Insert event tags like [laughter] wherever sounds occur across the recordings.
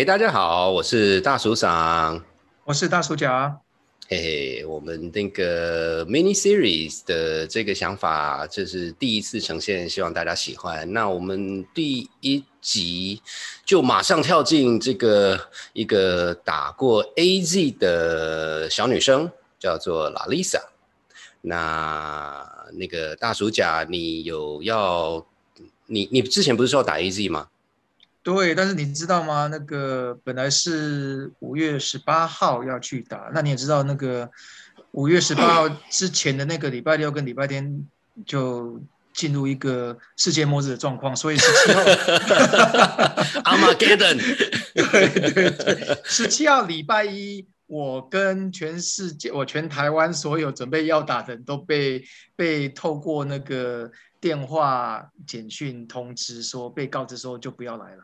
哎，大家好，我是大叔长，我是大叔甲。嘿嘿，我们那个 mini series 的这个想法，这是第一次呈现，希望大家喜欢。那我们第一集就马上跳进这个一个打过 AZ 的小女生，叫做 La Lisa。那那个大叔甲，你有要你你之前不是说要打 AZ 吗？对，但是你知道吗？那个本来是五月十八号要去打，那你也知道，那个五月十八号 [clears throat] 之前的那个礼拜六跟礼拜天就进入一个世界末日的状况，所以十七号，[laughs] [laughs] Armageddon，对对对，十七号礼拜一，我跟全世界，我全台湾所有准备要打的人都被被透过那个。电话、简讯通知说被告知说就不要来了，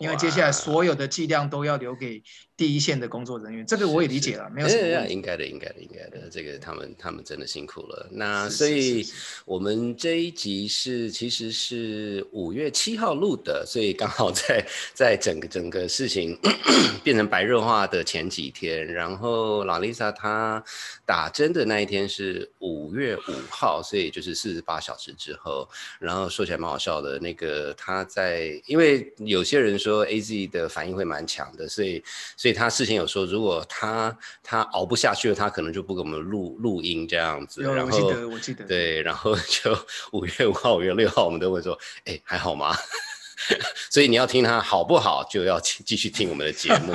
因为接下来所有的剂量都要留给。第一线的工作人员，这个我也理解了，没有什么。应该的，应该的，应该的。这个他们他们真的辛苦了。那所以我们这一集是其实是五月七号录的，所以刚好在在整个整个事情 [coughs] 变成白热化的前几天。然后老丽莎她打针的那一天是五月五号，所以就是四十八小时之后。然后说起来蛮好笑的，那个他在因为有些人说 A Z 的反应会蛮强的，所以所以。他事先有说，如果他他熬不下去了，他可能就不给我们录录音这样子。然后我记得，我记得。对，然后就 [laughs] 五月五号、五月六号，我们都会说，哎，还好吗？[laughs] [laughs] 所以你要听他好不好，就要继续听我们的节目。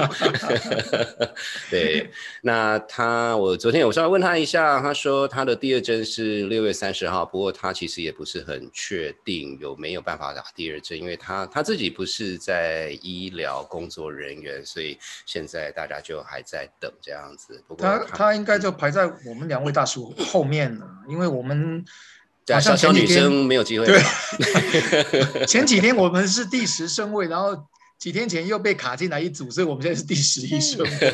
[laughs] 对，那他我昨天有稍微问他一下，他说他的第二针是六月三十号，不过他其实也不是很确定有没有办法打第二针，因为他他自己不是在医疗工作人员，所以现在大家就还在等这样子。不过他他应该就排在我们两位大叔后面了，因为我们。好像小女生没有机会。对，[laughs] 前几天我们是第十顺位，然后。几天前又被卡进来一组，所以我们现在是第十一顺位，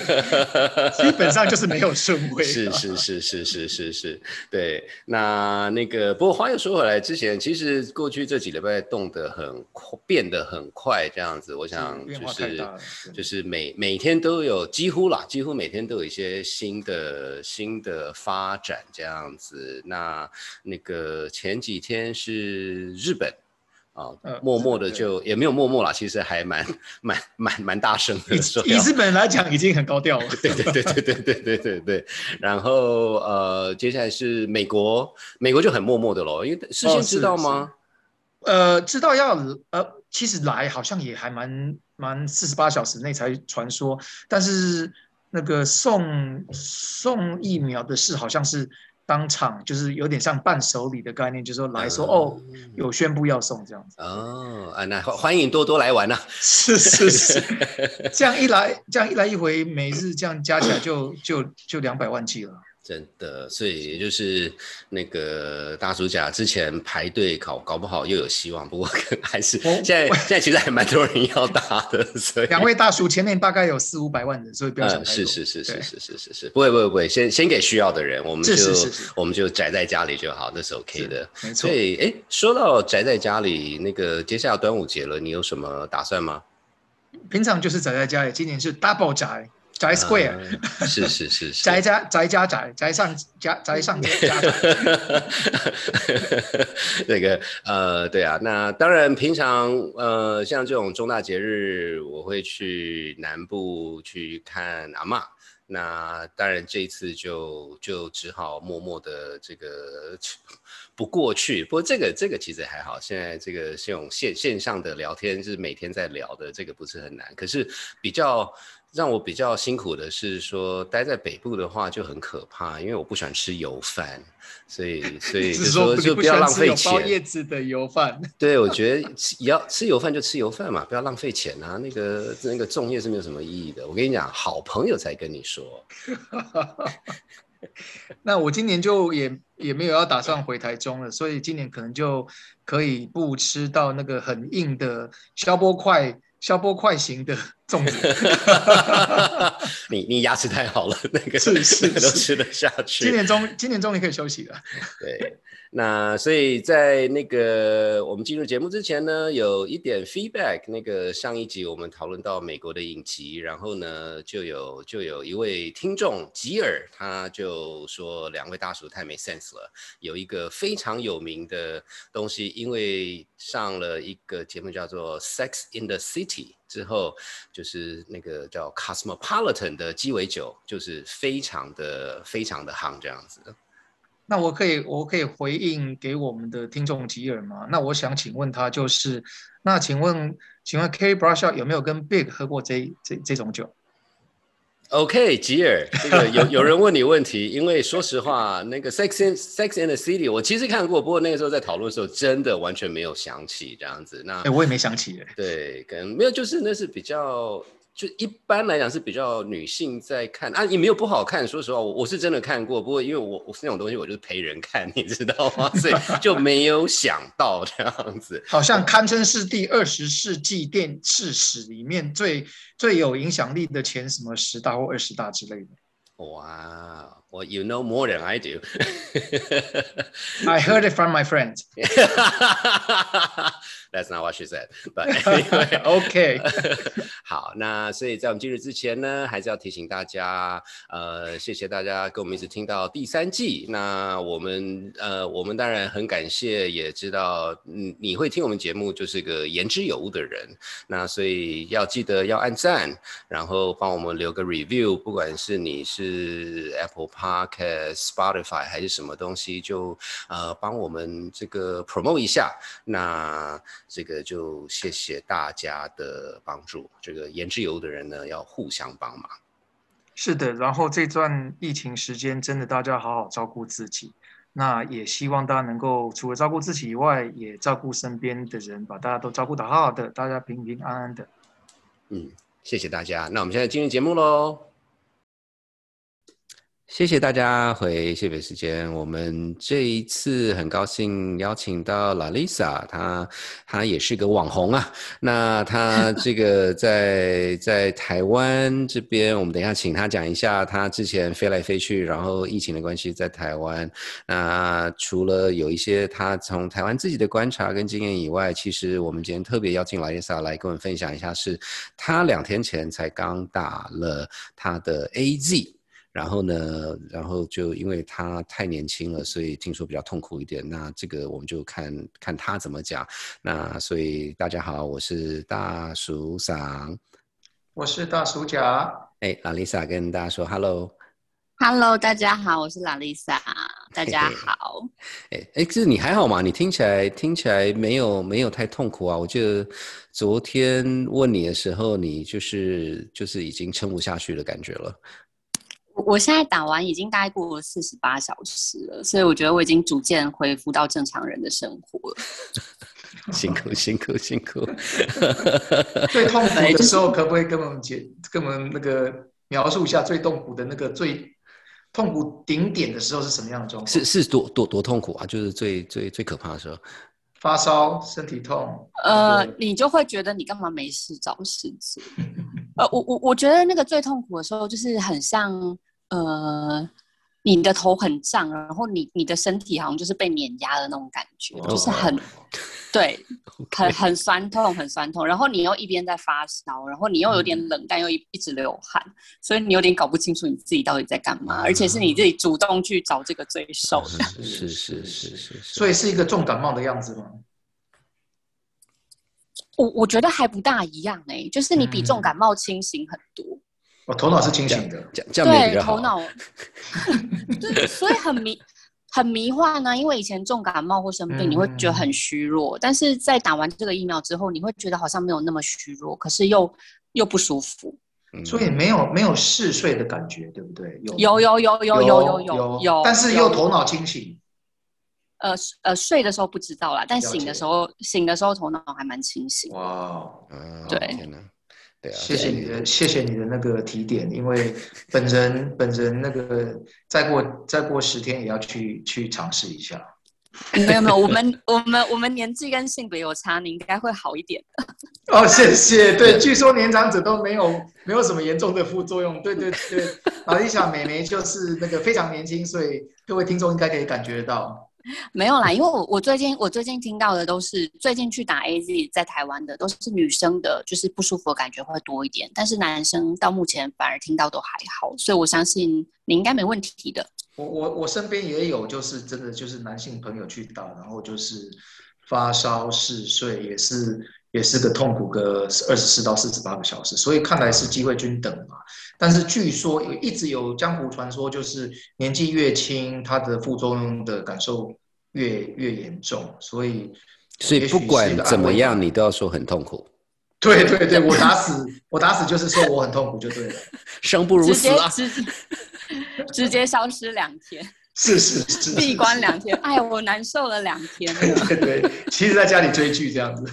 基本上就是没有顺位。是是是是是是是，对。那那个，不过话又说回来，之前其实过去这几礼拜动得很快，变得很快，这样子，我想就是就是每每天都有几乎啦，几乎每天都有一些新的新的发展这样子。那那个前几天是日本。啊，默默的就也没有默默啦，其实还蛮蛮蛮蛮大声的。以日本来讲，已经很高调了。[laughs] 对对对对对对对对对。然后呃，接下来是美国，美国就很默默的咯，因为事先知道吗？呃，知道要呃，其实来好像也还蛮蛮四十八小时内才传说，但是那个送送疫苗的事好像是。当场就是有点像伴手礼的概念，就是说来说哦，有宣布要送这样子哦啊，那欢迎多多来玩 [laughs] 呐！是是是，这样一来，这样一来一回，每日这样加起来就就就两百万计了。真的，所以也就是那个大叔甲之前排队考，搞不好又有希望。不过 [laughs] 还是现在现在其实还蛮多人要打的。[laughs] 所以两位大叔前面大概有四五百万人，所以不要想是是是是是是是是，不会不会不会，先先给需要的人，我们就我们就宅在家里就好，那是 OK 的。没错。所以哎，说到宅在家里，那个接下来端午节了，你有什么打算吗？平常就是宅在家里，今年是 double 宅。宅 square 是是是是宅家宅家宅宅上家宅上家宅，[laughs] 那个呃对啊，那当然平常呃像这种重大节日，我会去南部去看阿妈。那当然这一次就就只好默默的这个不过去。不过这个这个其实还好，现在这个这种线线上的聊天是每天在聊的，这个不是很难。可是比较。让我比较辛苦的是说，待在北部的话就很可怕，因为我不喜欢吃油饭，所以所以就说就不要浪费钱。叶子的油饭。对，我觉得吃要吃油饭就吃油饭嘛，不要浪费钱啊。那个那个粽叶是没有什么意义的。我跟你讲，好朋友才跟你说。[laughs] 那我今年就也也没有要打算回台中了，所以今年可能就可以不吃到那个很硬的消波块。消波快型的粽子，[laughs] 你你牙齿太好了，那个是是都吃得下去。今年终今年终于可以休息了。[laughs] 对。那所以在那个我们进入节目之前呢，有一点 feedback。那个上一集我们讨论到美国的影集，然后呢就有就有一位听众吉尔，他就说两位大叔太没 sense 了。有一个非常有名的东西，因为上了一个节目叫做《Sex in the City》之后，就是那个叫 Cosmopolitan 的鸡尾酒，就是非常的非常的夯这样子的。那我可以，我可以回应给我们的听众吉尔吗？那我想请问他，就是那请问，请问 K Brush 有没有跟 Big 喝过这这这种酒？OK，吉尔，这个有 [laughs] 有人问你问题，因为说实话，那个 Sex in Sex in the City 我其实看过，不过那个时候在讨论的时候，真的完全没有想起这样子。那哎，我也没想起。对，可能没有，就是那是比较。就一般来讲是比较女性在看啊，也没有不好看。说实话，我我是真的看过，不过因为我我是那种东西，我就是陪人看，你知道吗？所以就没有想到这样子。好像堪称是第二十世纪电视史里面最最有影响力的前什么十大或二十大之类的。哇，我 you know more than I do。I heard it from my friends. [laughs] That's not what she said. But [laughs] [laughs] OK，好，那所以在我们进入之前呢，还是要提醒大家，呃，谢谢大家跟我们一直听到第三季。那我们呃，我们当然很感谢，也知道嗯你会听我们节目就是个言之有物的人。那所以要记得要按赞，然后帮我们留个 review，不管是你是 Apple Podcast、Spotify 还是什么东西，就呃帮我们这个 promote 一下。那这个就谢谢大家的帮助。这个言之有的人呢，要互相帮忙。是的，然后这段疫情时间，真的大家好好照顾自己。那也希望大家能够除了照顾自己以外，也照顾身边的人，把大家都照顾得好好的，大家平平安安的。嗯，谢谢大家。那我们现在进入节目喽。谢谢大家回谢北时间。我们这一次很高兴邀请到 La Lisa，她她也是个网红啊。那她这个 [laughs] 在在台湾这边，我们等一下请她讲一下她之前飞来飞去，然后疫情的关系在台湾。那除了有一些她从台湾自己的观察跟经验以外，其实我们今天特别邀请 La Lisa 来跟我们分享一下，是她两天前才刚打了她的 AZ。然后呢，然后就因为他太年轻了，所以听说比较痛苦一点。那这个我们就看看他怎么讲。那所以大家好，我是大叔桑，我是大叔甲。哎，拉丽莎跟大家说 hello，hello，大家好，我是拉丽莎，大家好。哎哎，这你还好吗？你听起来听起来没有没有太痛苦啊？我记得昨天问你的时候，你就是就是已经撑不下去的感觉了。我现在打完已经大概过了四十八小时了，所以我觉得我已经逐渐恢复到正常人的生活了。[laughs] 辛苦辛苦辛苦！最痛苦的时候，可不可以跟我们解、跟我们那个描述一下最痛苦的那个最痛苦顶点的时候是什么样的状况？是是多多多痛苦啊！就是最最最可怕的时候，发烧、身体痛。呃，你就会觉得你干嘛没事找事做？[laughs] 呃，我我我觉得那个最痛苦的时候，就是很像呃，你的头很胀，然后你你的身体好像就是被碾压的那种感觉，就是很对，[laughs] 很很酸痛，很酸痛。然后你又一边在发烧，然后你又有点冷，但又一一直流汗，所以你有点搞不清楚你自己到底在干嘛，而且是你自己主动去找这个罪受的，是是是是，所以是一个重感冒的样子吗？我我觉得还不大一样哎，就是你比重感冒清醒很多。我头脑是清醒的，这样对头脑，对，所以很迷很迷幻呢。因为以前重感冒或生病，你会觉得很虚弱，但是在打完这个疫苗之后，你会觉得好像没有那么虚弱，可是又又不舒服，所以没有没有嗜睡的感觉，对不对？有有有有有有有有，但是又头脑清醒。呃呃，睡的时候不知道啦，但醒的时候，醒的时候头脑还蛮清醒。哇，对，对啊，谢谢你的，谢谢你的那个提点，因为本人本人那个再过再过十天也要去去尝试一下。没有没有，我们我们我们年纪跟性别有差，你应该会好一点的。[laughs] 哦，谢谢。对，据说年长者都没有没有什么严重的副作用。对对对，玛丽莎美眉就是那个非常年轻，所以各位听众应该可以感觉得到。没有啦，因为我我最近我最近听到的都是最近去打 A Z 在台湾的都是女生的，就是不舒服的感觉会多一点，但是男生到目前反而听到都还好，所以我相信你应该没问题的。我我我身边也有，就是真的就是男性朋友去打，然后就是发烧嗜睡，也是也是个痛苦个二十四到四十八个小时，所以看来是机会均等嘛。但是据说有一直有江湖传说，就是年纪越轻，它的副作用的感受越越严重，所以所以不管怎么样，你都要说很痛苦。对对对，我打死 [laughs] 我打死就是说我很痛苦就对了，生不如死啊。直接消失两天，是是是，闭关两天，哎，我难受了两天。对 [laughs] 对，其实在家里追剧这样子。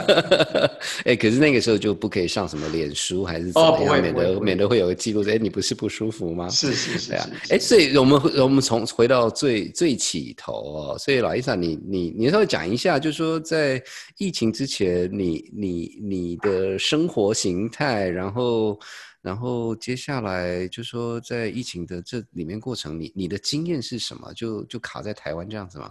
[laughs] 哎，可是那个时候就不可以上什么脸书还是怎么样，免得免得会有个记录。哎，你不是不舒服吗？是是是啊。哎，所以我们我们从回到最最起头哦，所以老伊莎，你你你稍微讲一下，就是说在疫情之前，你你你的生活形态，然后。然后接下来就说，在疫情的这里面过程，你你的经验是什么？就就卡在台湾这样子吗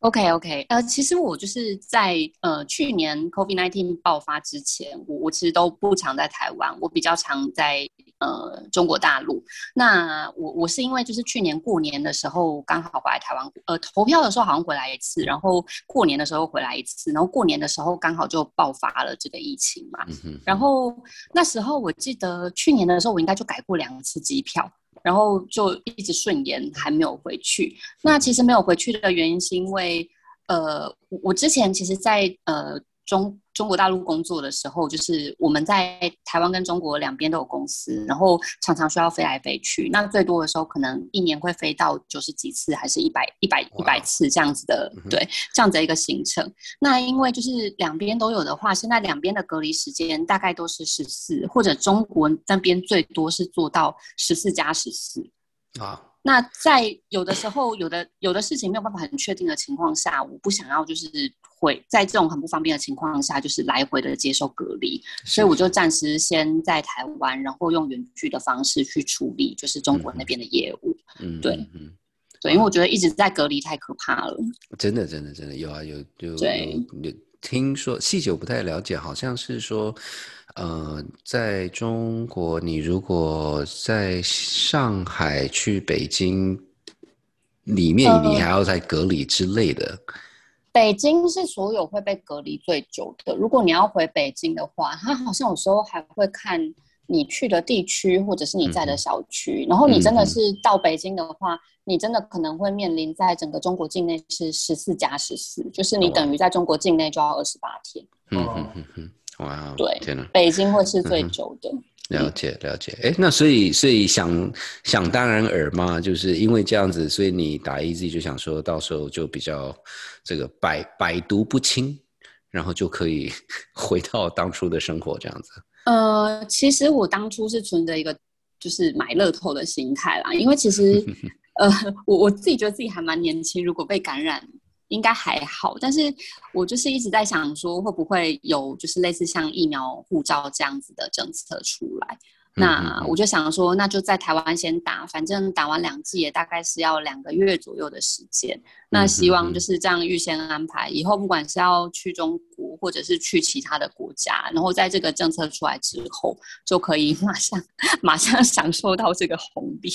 ？OK OK，呃，其实我就是在呃去年 COVID-19 爆发之前，我我其实都不常在台湾，我比较常在呃中国大陆。那我我是因为就是去年过年的时候刚好回来台湾，呃投票的时候好像回来一次，然后过年的时候回来一次，然后过年的时候刚好就爆发了这个疫情嘛。嗯然后那时候我记得去年的时候我应该就改过两次机票。然后就一直顺延，还没有回去。那其实没有回去的原因是因为，呃，我之前其实，在呃。中中国大陆工作的时候，就是我们在台湾跟中国两边都有公司，然后常常需要飞来飞去。那最多的时候，可能一年会飞到九十几次，还是一百一百一百次这样子的，对，这样子一个行程。那因为就是两边都有的话，现在两边的隔离时间大概都是十四，或者中国那边最多是做到十四加十四啊。那在有的时候，有的有的事情没有办法很确定的情况下，我不想要就是。会在这种很不方便的情况下，就是来回的接受隔离，所以我就暂时先在台湾，然后用远距的方式去处理，就是中国那边的业务。嗯，对，嗯，对，因为我觉得一直在隔离太可怕了。真的，真的，真的有啊，有有有听说细节我不太了解，好像是说，呃，在中国，你如果在上海去北京里面，你还要再隔离之类的。北京是所有会被隔离最久的。如果你要回北京的话，他好像有时候还会看你去的地区或者是你在的小区。然后你真的是到北京的话，你真的可能会面临在整个中国境内是十四加十四，就是你等于在中国境内就要二十八天。嗯嗯嗯嗯，哇，对，天哪，北京会是最久的。了解了解，哎，那所以所以想想当然尔嘛，就是因为这样子，所以你打 A Z 就想说到时候就比较这个百百毒不侵，然后就可以 [laughs] 回到当初的生活这样子。呃，其实我当初是存着一个就是买乐透的心态啦，因为其实 [laughs] 呃，我我自己觉得自己还蛮年轻，如果被感染。应该还好，但是我就是一直在想说，会不会有就是类似像疫苗护照这样子的政策出来？那我就想说，那就在台湾先打，反正打完两剂也大概是要两个月左右的时间。那希望就是这样预先安排，以后不管是要去中国或者是去其他的国家，然后在这个政策出来之后，就可以马上 [laughs] 马上享受到这个红利。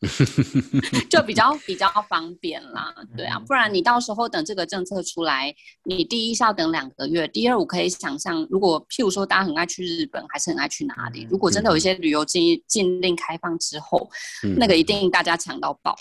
[laughs] 就比较比较方便啦，对啊，不然你到时候等这个政策出来，你第一是要等两个月，第二我可以想象，如果譬如说大家很爱去日本，还是很爱去哪里，如果真的有一些旅游禁禁令开放之后，那个一定大家抢到爆。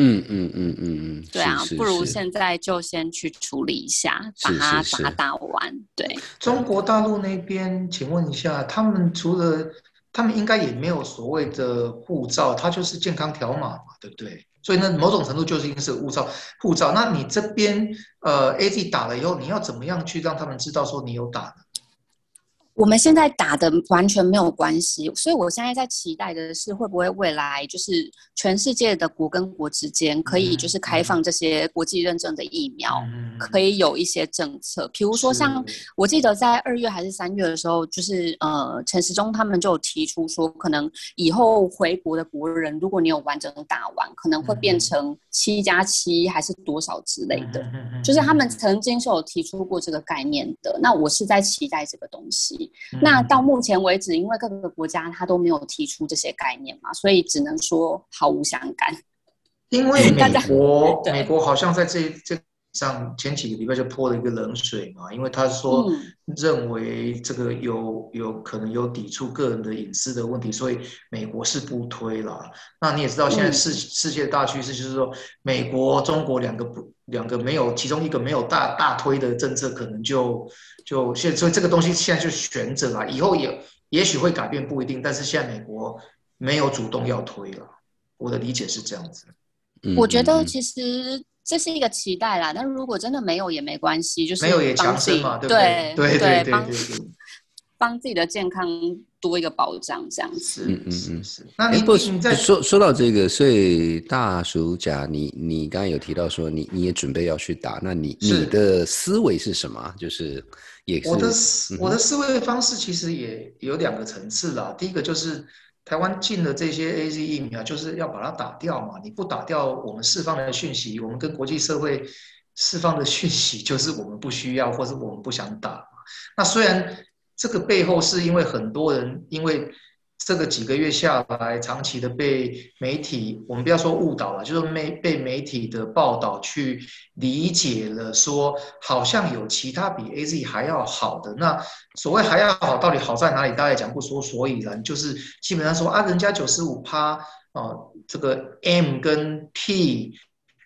嗯嗯嗯嗯嗯，对啊，不如现在就先去处理一下，把它把它打完。对，中国大陆那边，请问一下，他们除了他们应该也没有所谓的护照，它就是健康条码嘛，对不对？所以呢，某种程度就是应该是护照。护照，那你这边呃，A Z 打了以后，你要怎么样去让他们知道说你有打呢？我们现在打的完全没有关系，所以我现在在期待的是，会不会未来就是全世界的国跟国之间可以就是开放这些国际认证的疫苗，可以有一些政策，比如说像我记得在二月还是三月的时候，就是呃陈时中他们就有提出说，可能以后回国的国人，如果你有完整打完，可能会变成七加七还是多少之类的，就是他们曾经是有提出过这个概念的。那我是在期待这个东西。那到目前为止，因为各个国家他都没有提出这些概念嘛，所以只能说毫无相干。因为美国，[laughs] 美国好像在这这上前几个礼拜就泼了一个冷水嘛，因为他说认为这个有有可能有抵触个人的隐私的问题，所以美国是不推了。那你也知道，现在世世界大趋势就是说，美国、中国两个不两个没有，其中一个没有大大推的政策，可能就。就现所以这个东西现在就悬着了，以后也也许会改变，不一定。但是现在美国没有主动要推了，我的理解是这样子。我觉得其实这是一个期待啦，但如果真的没有也没关系，就是没有也强身嘛，对不对？对对对对，帮自己的健康多一个保障，这样子。嗯嗯嗯，是。那你你在说说到这个，所以大暑假，你你刚刚有提到说你你也准备要去打，那你你的思维是什么？就是。我的思我的思维方式其实也有两个层次啦。第一个就是台湾进的这些 A Z 疫苗，就是要把它打掉嘛。你不打掉，我们释放的讯息，我们跟国际社会释放的讯息，[laughs] 就是我们不需要，或是我们不想打。那虽然这个背后是因为很多人因为。这个几个月下来，长期的被媒体，我们不要说误导了，就是媒被媒体的报道去理解了，说好像有其他比 A Z 还要好的。那所谓还要好，到底好在哪里？大家也讲不说所以然，就是基本上说啊，人家九十五趴哦，这个 M 跟 P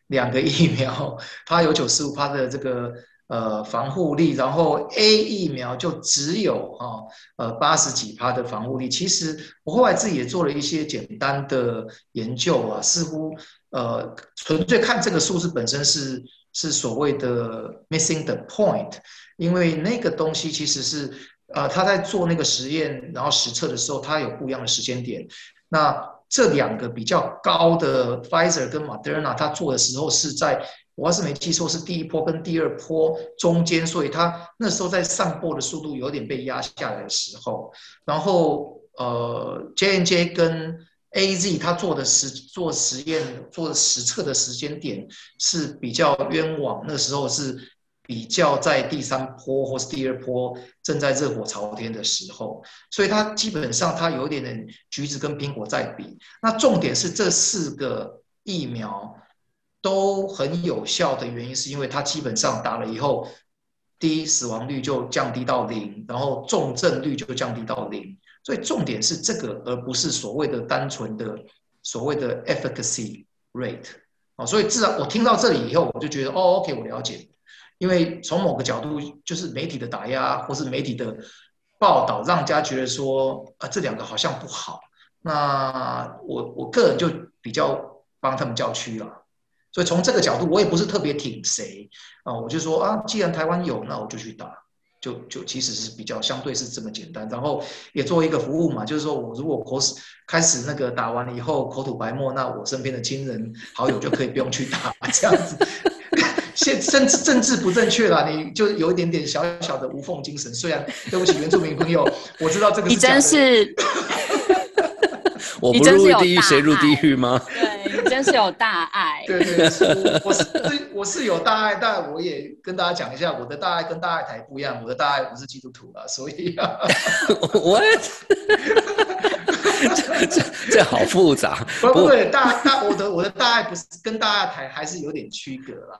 两个疫苗，它有九十五趴的这个。呃，防护力，然后 A 疫苗就只有啊呃八十几趴的防护力。其实我后来自己也做了一些简单的研究啊，似乎呃纯粹看这个数字本身是是所谓的 missing the point，因为那个东西其实是呃他在做那个实验，然后实测的时候，他有不一样的时间点。那这两个比较高的 Pfizer 跟 Moderna，他做的时候是在。我要是没记错，是第一波跟第二波中间，所以它那时候在上波的速度有点被压下来的时候，然后呃，J N J 跟 A Z 它做的实做实验做实测的时间点是比较冤枉，那时候是比较在第三波或是第二波正在热火朝天的时候，所以它基本上它有点点橘子跟苹果在比。那重点是这四个疫苗。都很有效的原因，是因为它基本上打了以后，第一死亡率就降低到零，然后重症率就降低到零。所以重点是这个，而不是所谓的单纯的所谓的 efficacy rate 啊。所以自然我听到这里以后，我就觉得哦，OK，我了解。因为从某个角度，就是媒体的打压或是媒体的报道，让人家觉得说啊，这两个好像不好。那我我个人就比较帮他们叫屈了。所以从这个角度，我也不是特别挺谁啊，我就说啊，既然台湾有，那我就去打，就就其实是比较相对是这么简单。然后也做一个服务嘛，就是说我如果口始开始那个打完了以后口吐白沫，那我身边的亲人好友就可以不用去打这样子。[laughs] 现政治政治不正确了，你就有一点点小小的无缝精神。虽然对不起原住民朋友，我知道这个你真是，我不入地狱谁入地狱吗？真是有大爱，对对，我是我是有大爱，但我也跟大家讲一下，我的大爱跟大爱台不一样，我的大爱不是基督徒啊，所以我这这这好复杂，不不对，大大我的我的大爱不是跟大爱台还是有点区隔啦。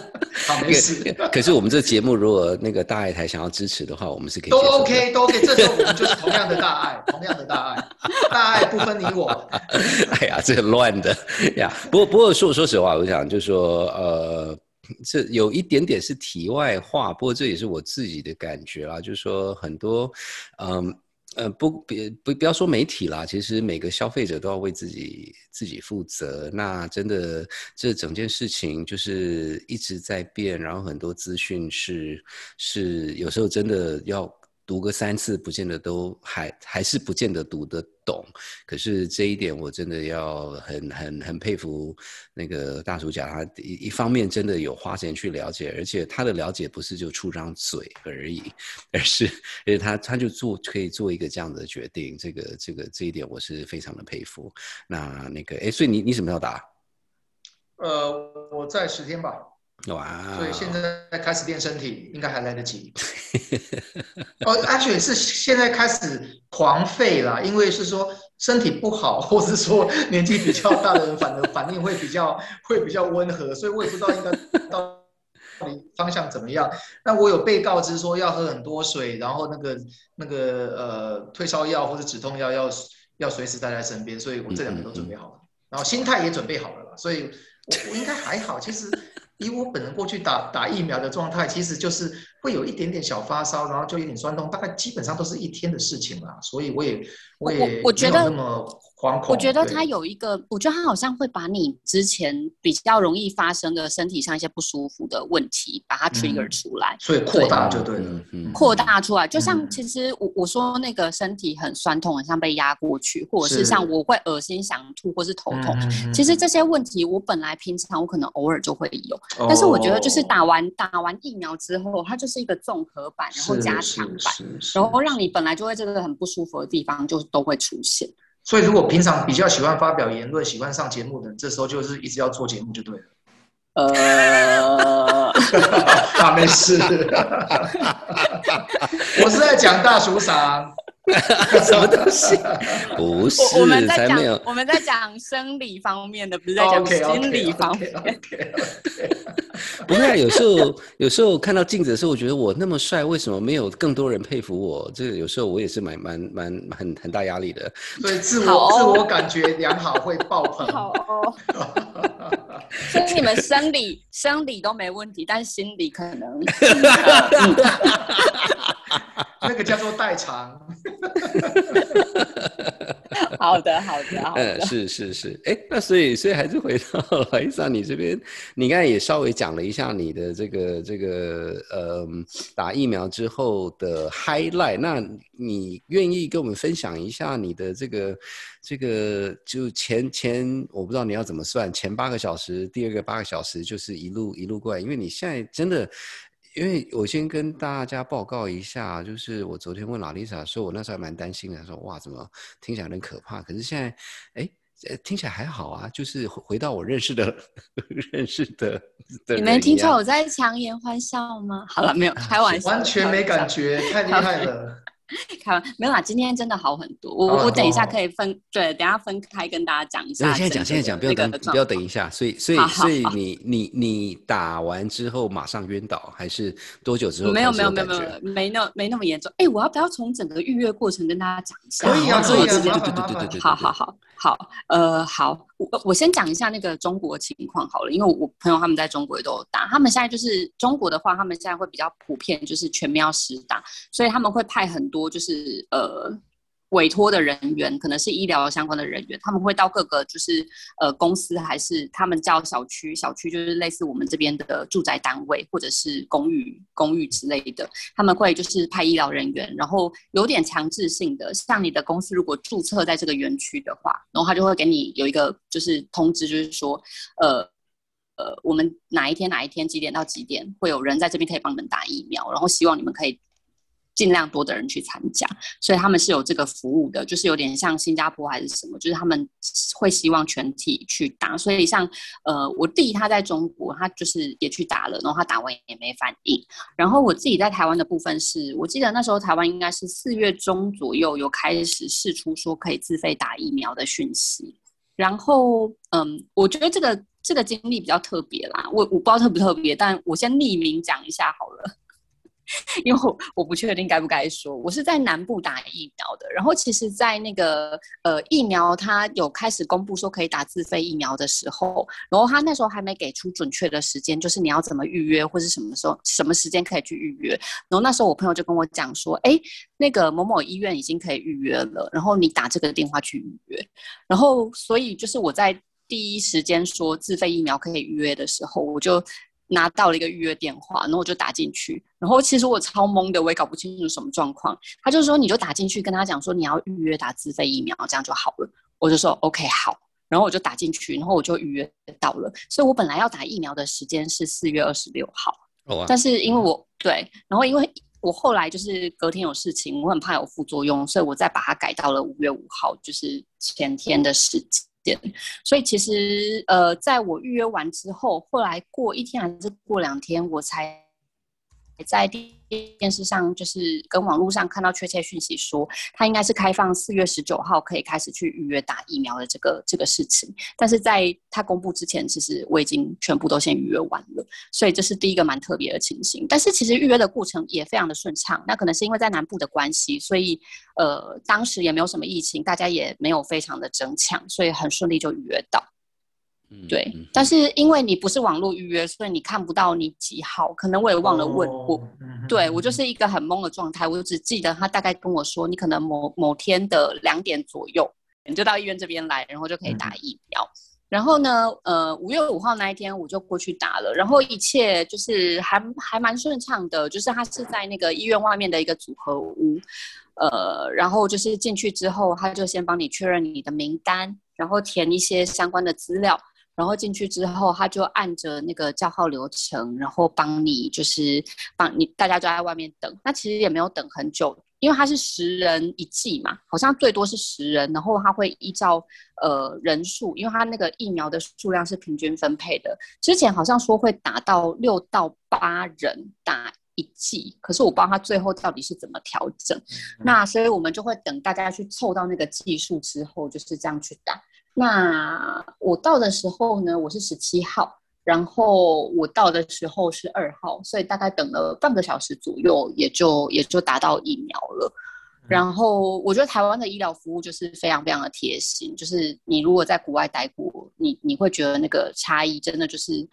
[laughs] 好，没事。可是我们这节目，如果那个大爱台想要支持的话，我们是可以都 OK，都 OK。这时候我们就是同样的大爱，[laughs] 同样的大爱，大爱不分你我。[laughs] 哎呀，这乱的呀。不过，不过说说实话，我想就是说，呃，这有一点点是题外话，不过这也是我自己的感觉啦，就是说很多，嗯。呃，不，别不不要说媒体啦，其实每个消费者都要为自己自己负责。那真的，这整件事情就是一直在变，然后很多资讯是是有时候真的要读个三次，不见得都还还是不见得读得懂。可是这一点我真的要很很很佩服那个大叔讲，他一一方面真的有花钱去了解，而且他的了解不是就出张嘴而已，而是而且他他就做可以做一个这样的决定，这个这个这一点我是非常的佩服。那那个哎，所以你你什么时候打？呃，我在十天吧。哇！所以现在开始练身体，应该还来得及。哦，而且是现在开始狂吠了，因为是说身体不好，[laughs] 或是说年纪比较大的人，反而反应会比较 [laughs] 会比较温和，所以我也不知道应该到底方向怎么样。那我有被告知说要喝很多水，然后那个那个呃退烧药或者止痛药要要随时带在身边，所以我这两个都准备好了，然后心态也准备好了啦，所以我我应该还好，其实。以我本人过去打打疫苗的状态，其实就是会有一点点小发烧，然后就有点酸痛，大概基本上都是一天的事情啦。所以我也我也我觉得那么惶恐。我觉得他有一个，我觉得他好像会把你之前比较容易发生的身体上一些不舒服的问题，把它 trigger 出来，所以扩大就对了。扩大出来，就像其实我我说那个身体很酸痛，很像被压过去，或者是像我会恶心想吐，或是头痛。其实这些问题我本来平常我可能偶尔就会有。但是我觉得，就是打完打完疫苗之后，它就是一个综合版，然后加强版，然后让你本来就会这个很不舒服的地方就都会出现。所以，如果平常比较喜欢发表言论、喜欢上节目的，这时候就是一直要做节目就对了。呃，[laughs] 啊，没事，[laughs] 我是在讲大叔嗓。[laughs] 什么东西？不是，我们在讲我们在讲生理方面的，不是在讲心理方面。不会，有时候有时候看到镜子的时候，我觉得我那么帅，为什么没有更多人佩服我？这个有时候我也是蛮蛮蛮很很大压力的。所以自我自我感觉良好会爆棚。好哦。所以你们生理生理都没问题，但心理可能。那个叫做代偿。好的，好的，好的。嗯，是是是，哎，那所以所以还是回到 [laughs] 莱莎你这边，你刚才也稍微讲了一下你的这个这个呃打疫苗之后的 highlight，那你愿意跟我们分享一下你的这个这个就前前我不知道你要怎么算，前八个小时，第二个八个小时就是一路一路过来，因为你现在真的。因为我先跟大家报告一下，就是我昨天问老丽莎说，我那时候还蛮担心的，说哇，怎么听起来很可怕？可是现在，哎，听起来还好啊，就是回到我认识的 [laughs] 认识的。你没听出我在强颜欢笑吗？好了，没有开玩 [laughs] 笑，完全没感觉，太厉害了。[laughs] 看没有啦，今天真的好很多。我我等一下可以分对，等下分开跟大家讲一下。现在讲，现在讲，不要等，不要等一下。所以，[laughs] 所以，所以你你你打完之后马上晕倒，还是多久之后？没有没有没有没有没那没那么严重。哎，我要不要从整个预约过程跟大家讲一下？可以啊，可以啊，对对对对对对。好好好好，呃，好，我我先讲一下那个中国情况好了，因为我朋友他们在中国也都有打，他们现在就是中国的话，他们现在会比较普遍，就是全面要实打，所以他们会派很多就是。呃，委托的人员可能是医疗相关的人员，他们会到各个就是呃公司，还是他们叫小区，小区就是类似我们这边的住宅单位或者是公寓、公寓之类的，他们会就是派医疗人员，然后有点强制性的，像你的公司如果注册在这个园区的话，然后他就会给你有一个就是通知，就是说呃呃，我们哪一天哪一天几点到几点会有人在这边可以帮你们打疫苗，然后希望你们可以。尽量多的人去参加，所以他们是有这个服务的，就是有点像新加坡还是什么，就是他们会希望全体去打。所以像呃，我弟他在中国，他就是也去打了，然后他打完也没反应。然后我自己在台湾的部分是，我记得那时候台湾应该是四月中左右有开始试出说可以自费打疫苗的讯息。然后嗯，我觉得这个这个经历比较特别啦，我我不知道特不特别，但我先匿名讲一下好了。因为我不确定该不该说，我是在南部打疫苗的。然后其实，在那个呃疫苗它有开始公布说可以打自费疫苗的时候，然后他那时候还没给出准确的时间，就是你要怎么预约或是什么时候什么时间可以去预约。然后那时候我朋友就跟我讲说，哎，那个某某医院已经可以预约了，然后你打这个电话去预约。然后所以就是我在第一时间说自费疫苗可以预约的时候，我就。拿到了一个预约电话，然后我就打进去，然后其实我超懵的，我也搞不清楚什么状况。他就说你就打进去跟他讲说你要预约打自费疫苗，这样就好了。我就说 OK 好，然后我就打进去，然后我就预约到了。所以我本来要打疫苗的时间是四月二十六号，但是因为我对，然后因为我后来就是隔天有事情，我很怕有副作用，所以我再把它改到了五月五号，就是前天的时所以其实，呃，在我预约完之后，后来过一天还是过两天，我才。在电视上，就是跟网络上看到确切讯息，说他应该是开放四月十九号可以开始去预约打疫苗的这个这个事情。但是在他公布之前，其实我已经全部都先预约完了，所以这是第一个蛮特别的情形。但是其实预约的过程也非常的顺畅，那可能是因为在南部的关系，所以呃当时也没有什么疫情，大家也没有非常的争抢，所以很顺利就预约到。对，但是因为你不是网络预约，所以你看不到你几号，可能我也忘了问我。对我就是一个很懵的状态，我只记得他大概跟我说，你可能某某天的两点左右，你就到医院这边来，然后就可以打疫苗。然后呢，呃，五月五号那一天我就过去打了，然后一切就是还还蛮顺畅的，就是他是在那个医院外面的一个组合屋，呃，然后就是进去之后，他就先帮你确认你的名单，然后填一些相关的资料。然后进去之后，他就按着那个叫号流程，然后帮你就是帮你，大家就在外面等。那其实也没有等很久，因为他是十人一剂嘛，好像最多是十人。然后他会依照呃人数，因为他那个疫苗的数量是平均分配的。之前好像说会打到六到八人打一剂，可是我不知道他最后到底是怎么调整。那所以我们就会等大家去凑到那个剂数之后，就是这样去打。那我到的时候呢，我是十七号，然后我到的时候是二号，所以大概等了半个小时左右，也就也就达到疫苗了。然后我觉得台湾的医疗服务就是非常非常的贴心，就是你如果在国外待过，你你会觉得那个差异真的就是。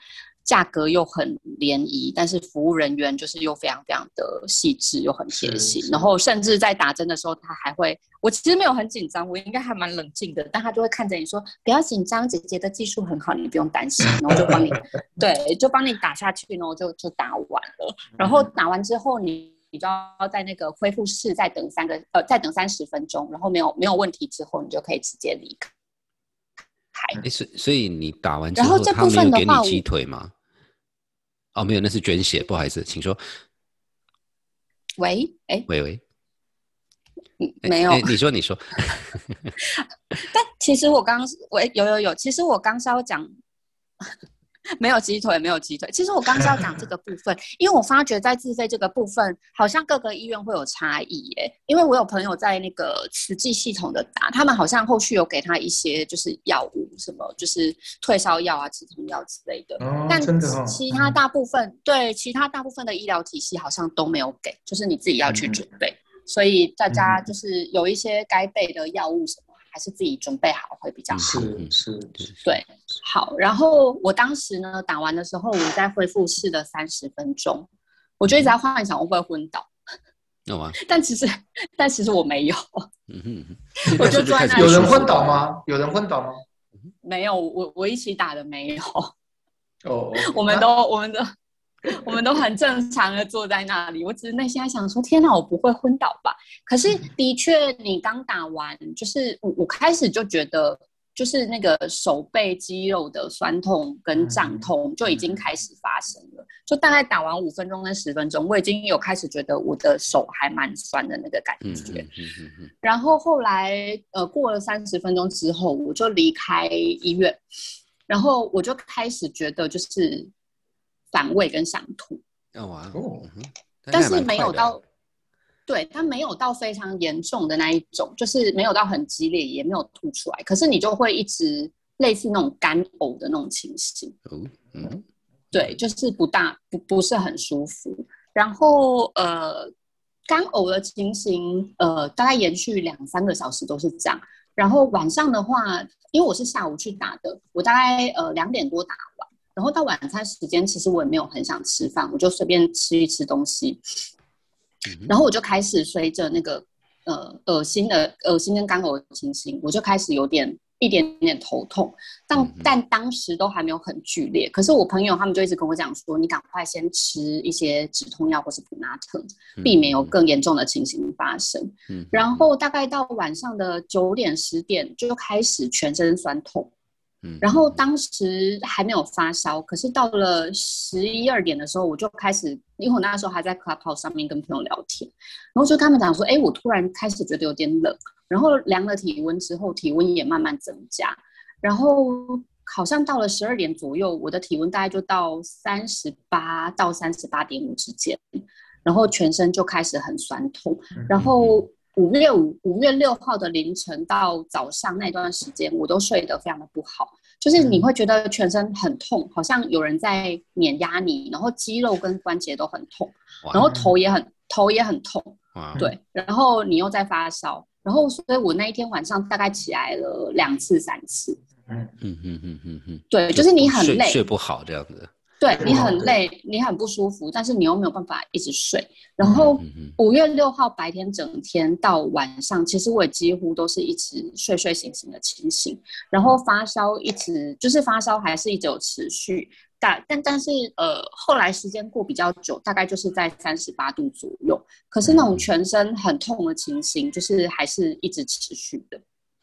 价格又很廉宜，但是服务人员就是又非常非常的细致又很贴心，然后甚至在打针的时候，他还会，我其实没有很紧张，我应该还蛮冷静的，但他就会看着你说不要紧张，姐姐的技术很好，你不用担心，然后就帮你，对，就帮你打下去，然后就就打完了，然后打完之后你你就要在那个恢复室再等三个呃再等三十分钟，然后没有没有问题之后，你就可以直接离开。所所以你打完之后，他没有给你鸡腿吗？哦，没有，那是捐血，不好意思，请说。喂，哎，喂喂，没有，你说你说。[laughs] 但其实我刚，喂，有有有，其实我刚稍微讲。没有鸡腿，没有鸡腿。其实我刚是要讲这个部分，因为我发觉在自费这个部分，好像各个医院会有差异耶。因为我有朋友在那个慈济系统的打，他们好像后续有给他一些就是药物，什么就是退烧药啊、止痛药之类的。哦，但其他大部分对其他大部分的医疗体系好像都没有给，就是你自己要去准备。所以大家就是有一些该备的药物什么。还是自己准备好会比较好。是是，对，好。然后我当时呢打完的时候，我在恢复室的三十分钟，我就一直在幻想我会会昏倒。有吗？但其实，但其实我没有。嗯哼，我就坐在那里。有人昏倒吗？有人昏倒吗？没有，我我一起打的没有。哦，[laughs] 我们都我们的。我们都很正常的坐在那里，我只是内心在想说：天哪，我不会昏倒吧？可是的确，你刚打完，就是我我开始就觉得，就是那个手背肌肉的酸痛跟胀痛就已经开始发生了。就大概打完五分钟跟十分钟，我已经有开始觉得我的手还蛮酸的那个感觉。然后后来呃过了三十分钟之后，我就离开医院，然后我就开始觉得就是。反胃跟想吐，哦，但是没有到，对，它没有到非常严重的那一种，就是没有到很激烈，也没有吐出来，可是你就会一直类似那种干呕的那种情形，嗯，对，就是不大不不是很舒服，然后呃，干呕的情形，呃，大概延续两三个小时都是这样，然后晚上的话，因为我是下午去打的，我大概呃两点多打完。然后到晚餐时间，其实我也没有很想吃饭，我就随便吃一吃东西。然后我就开始随着那个呃恶心的恶心跟干呕的情形，我就开始有点一点点头痛，但但当时都还没有很剧烈。可是我朋友他们就一直跟我讲说，你赶快先吃一些止痛药或是普拿疼，避免有更严重的情形发生。然后大概到晚上的九点十点就开始全身酸痛。然后当时还没有发烧，可是到了十一二点的时候，我就开始，因为我那时候还在 Clubhouse 上面跟朋友聊天，然后就跟他们讲说，哎，我突然开始觉得有点冷。然后量了体温之后，体温也慢慢增加，然后好像到了十二点左右，我的体温大概就到三十八到三十八点五之间，然后全身就开始很酸痛。然后五月五五月六号的凌晨到早上那段时间，我都睡得非常的不好，就是你会觉得全身很痛，好像有人在碾压你，然后肌肉跟关节都很痛，然后头也很头也很痛，对，然后你又在发烧。然后，所以我那一天晚上大概起来了两次、三次。嗯。嗯嗯嗯嗯嗯，对，就是你很累，睡不好这样子。对你很累，你很不舒服，但是你又没有办法一直睡。然后五月六号白天整天到晚上，其实我也几乎都是一直睡睡醒醒的情形。然后发烧一直就是发烧，还是一直有持续。但但但是呃，后来时间过比较久，大概就是在三十八度左右。可是那种全身很痛的情形，就是还是一直持续的。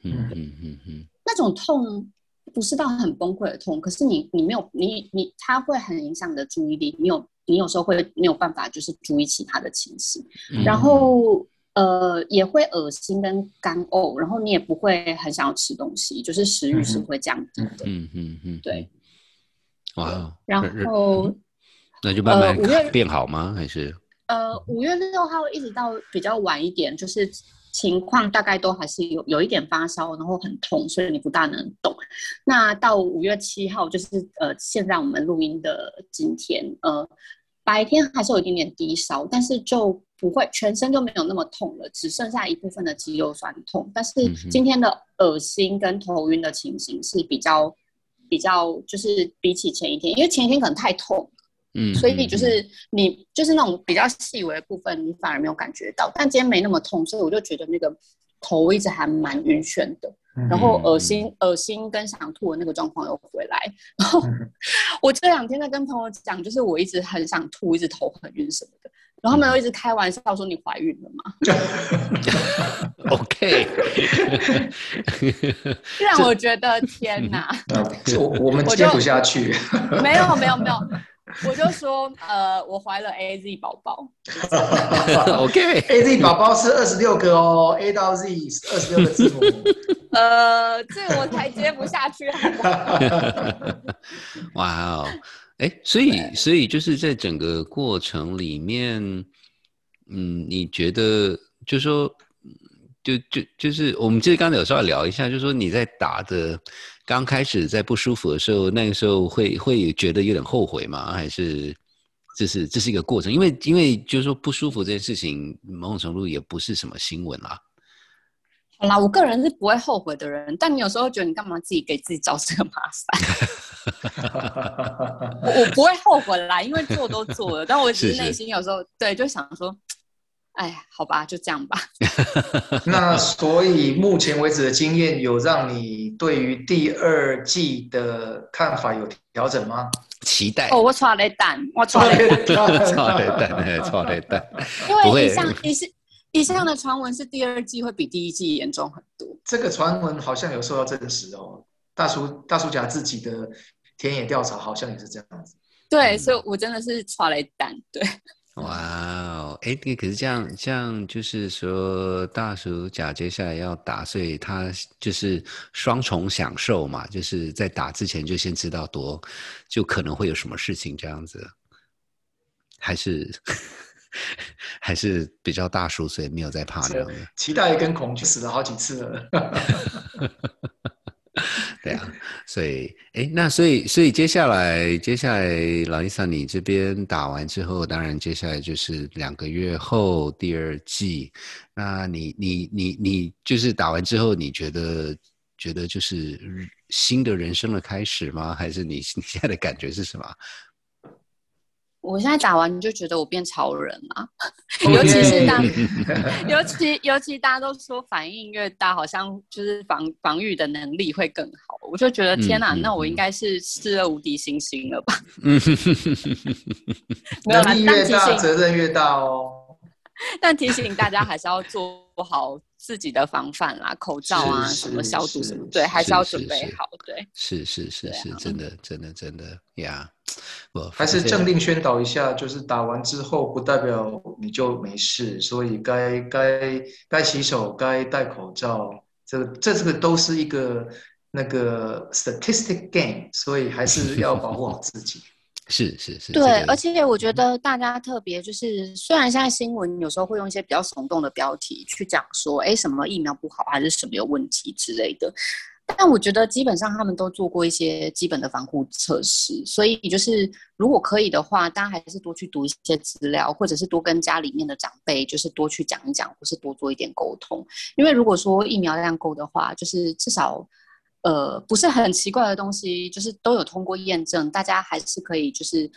嗯嗯嗯嗯，那种痛不是到很崩溃的痛，可是你你没有你你，它会很影响你的注意力。你有你有时候会没有办法就是注意其他的情形，然后呃也会恶心跟干呕，然后你也不会很想要吃东西，就是食欲是会降低的。嗯嗯嗯，对。哇，然后那就慢慢变好吗？还是呃，五月六号一直到比较晚一点，就是情况大概都还是有有一点发烧，然后很痛，所以你不大能动。那到五月七号，就是呃，现在我们录音的今天，呃，白天还是有一点点低烧，但是就不会全身就没有那么痛了，只剩下一部分的肌肉酸痛。但是今天的恶心跟头晕的情形是比较。比较就是比起前一天，因为前一天可能太痛，嗯，所以就是你就是那种比较细微的部分，你反而没有感觉到。但今天没那么痛，所以我就觉得那个头一直还蛮晕眩的，然后恶心、恶心跟想吐的那个状况又回来。然后我这两天在跟朋友讲，就是我一直很想吐，一直头很晕什么的。然后他们又一直开玩笑说：“你怀孕了吗？” [laughs] [laughs] OK，[laughs] 让我觉得天哪！我我们接不下去。没有没有没有，我就说呃，我怀了 A Z 宝宝。[laughs] OK，A Z 宝宝是二十六个哦，A 到 Z 是二十六个字母。[laughs] 呃，这我才接不下去，好不好？[laughs] 哇哦！哎，所以，所以就是在整个过程里面，嗯，你觉得，就说，就就就是我们其实刚才有时候要聊一下，就是说你在打的刚开始在不舒服的时候，那个时候会会觉得有点后悔吗？还是这是这是一个过程？因为因为就是说不舒服这件事情，某种程度也不是什么新闻啦。好啦，我个人是不会后悔的人，但你有时候觉得你干嘛自己给自己找这个麻烦？[laughs] 我不会后悔啦，因为做都做了，但我其实内心有时候对就想说，哎，好吧，就这样吧。[laughs] 那所以目前为止的经验有让你对于第二季的看法有调整吗？期待哦，我错了蛋，我错了蛋，错了蛋，错了蛋，因为以上 [laughs] 你是。以上的传闻是第二季会比第一季严重很多。这个传闻好像有受到证实哦，大叔大叔甲自己的田野调查好像也是这样子。对，所以我真的是抓了蛋。对，哇哦，哎，可是这样，这样就是说大叔甲接下来要打，所以他就是双重享受嘛，就是在打之前就先知道多，就可能会有什么事情这样子，还是？[laughs] 还是比较大叔，所以没有在怕这样的。期待跟恐惧死了好几次了。[laughs] [laughs] 对啊，所以哎，那所以所以接下来接下来老伊萨你这边打完之后，当然接下来就是两个月后第二季。那你你你你就是打完之后，你觉得觉得就是新的人生的开始吗？还是你 [laughs] 你现在的感觉是什么？我现在打完就觉得我变超人了，尤其是当，[laughs] 尤其尤其大家都说反应越大，好像就是防防御的能力会更好，我就觉得天哪，那我应该是四二无敌星星了吧？[laughs] 能力越大，责任越大哦。[laughs] 但提醒大家还是要做好自己的防范啦，口罩啊，什么消毒什么，对，还是要准备好。对，是是是是，真的真的真的呀。我还是正定宣导一下，就是打完之后不代表你就没事，所以该该该洗手，该戴口罩，这这这个都是一个那个 statistic game，所以还是要保护好自己。是是是，对，而且我觉得大家特别就是，虽然现在新闻有时候会用一些比较耸动的标题去讲说，哎，什么疫苗不好，还是什么有问题之类的，但我觉得基本上他们都做过一些基本的防护测试，所以就是如果可以的话，大家还是多去读一些资料，或者是多跟家里面的长辈就是多去讲一讲，或是多做一点沟通，因为如果说疫苗量够的话，就是至少。呃，不是很奇怪的东西，就是都有通过验证，大家还是可以，就是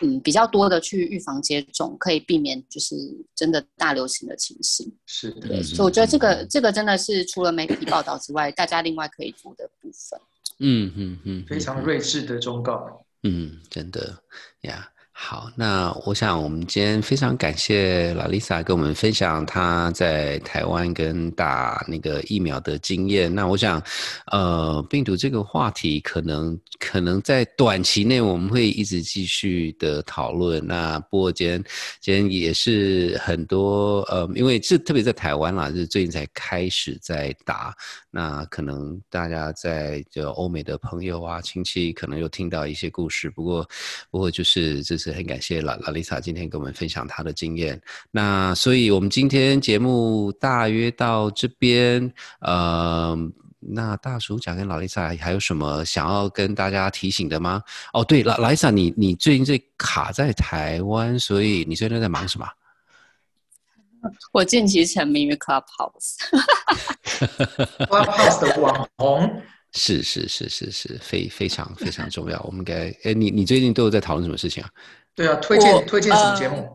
嗯，比较多的去预防接种，可以避免就是真的大流行的情形。是的，所以我觉得这个这个真的是除了媒体报道之外，大家另外可以做的部分。嗯嗯嗯，非常睿智的忠告。嗯，真的呀。好，那我想我们今天非常感谢拉丽莎跟我们分享她在台湾跟打那个疫苗的经验。那我想，呃，病毒这个话题可能可能在短期内我们会一直继续的讨论。那不过今天今天也是很多呃，因为是特别在台湾啦，就是最近才开始在打。那可能大家在就欧美的朋友啊亲戚可能又听到一些故事。不过不过就是这是。很感谢拉拉丽莎今天跟我们分享她的经验。那所以我们今天节目大约到这边。呃，那大叔讲跟拉丽莎还有什么想要跟大家提醒的吗？哦，对，拉拉丽莎，你你最近在卡在台湾，所以你最近在忙什么？我近期沉迷于 Clubhouse，Clubhouse [laughs] [laughs] 的网红。是是是是是，非非常非常重要。我们该哎，你你最近都有在讨论什么事情啊？对啊，推荐推荐什么节目？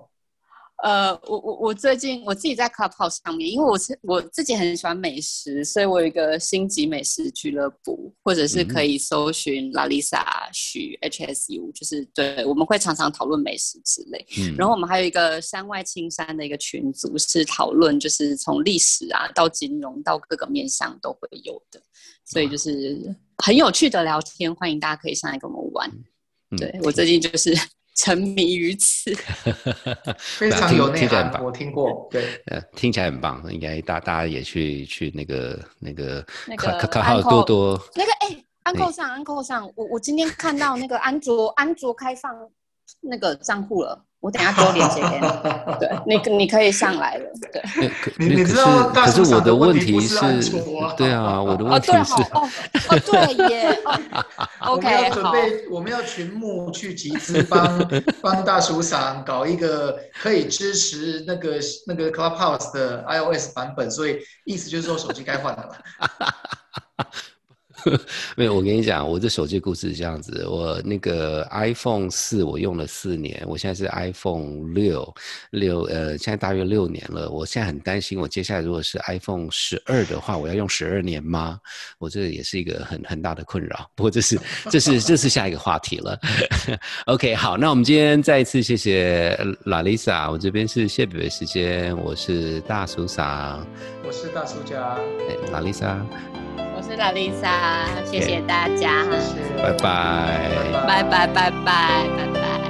呃，我我我最近我自己在 Clubhouse 上面，因为我是我自己很喜欢美食，所以我有一个星级美食俱乐部，或者是可以搜寻 Lalisa 许 HSU，就是对，我们会常常讨论美食之类。然后我们还有一个山外青山的一个群组，是讨论就是从历史啊到金融到各个面向都会有的，所以就是很有趣的聊天，欢迎大家可以上来跟我们玩。对我最近就是。沉迷于此，[laughs] 非常有内涵。我听过，对，呃，听起来很棒，应该大大家也去去那个那个那个好多多那个哎，安扣上安扣上，我我今天看到那个安卓安卓开放那个账户了。我等下多连接给你，[laughs] 对你，你可以上来了。对，你你知道，可是我的问题是，对啊，我的问题是，哦哦对耶。[laughs] 我们要准备，我们要群募去集资，帮 [laughs] 帮大叔赏搞一个可以支持那个那个 Clubhouse 的 iOS 版本，所以意思就是说手机该换了吧。[laughs] 没有，我跟你讲，我这手机故事是这样子。我那个 iPhone 四我用了四年，我现在是 iPhone 六六，呃，现在大约六年了。我现在很担心，我接下来如果是 iPhone 十二的话，我要用十二年吗？我这也是一个很很大的困扰。不过这是这是这是下一个话题了。[laughs] OK，好，那我们今天再一次谢谢拉丽莎，我这边是谢北北时间，我是大叔桑，我是大叔家，哎，拉丽莎。我是拉丽莎，谢谢大家，拜。拜，拜拜拜拜拜。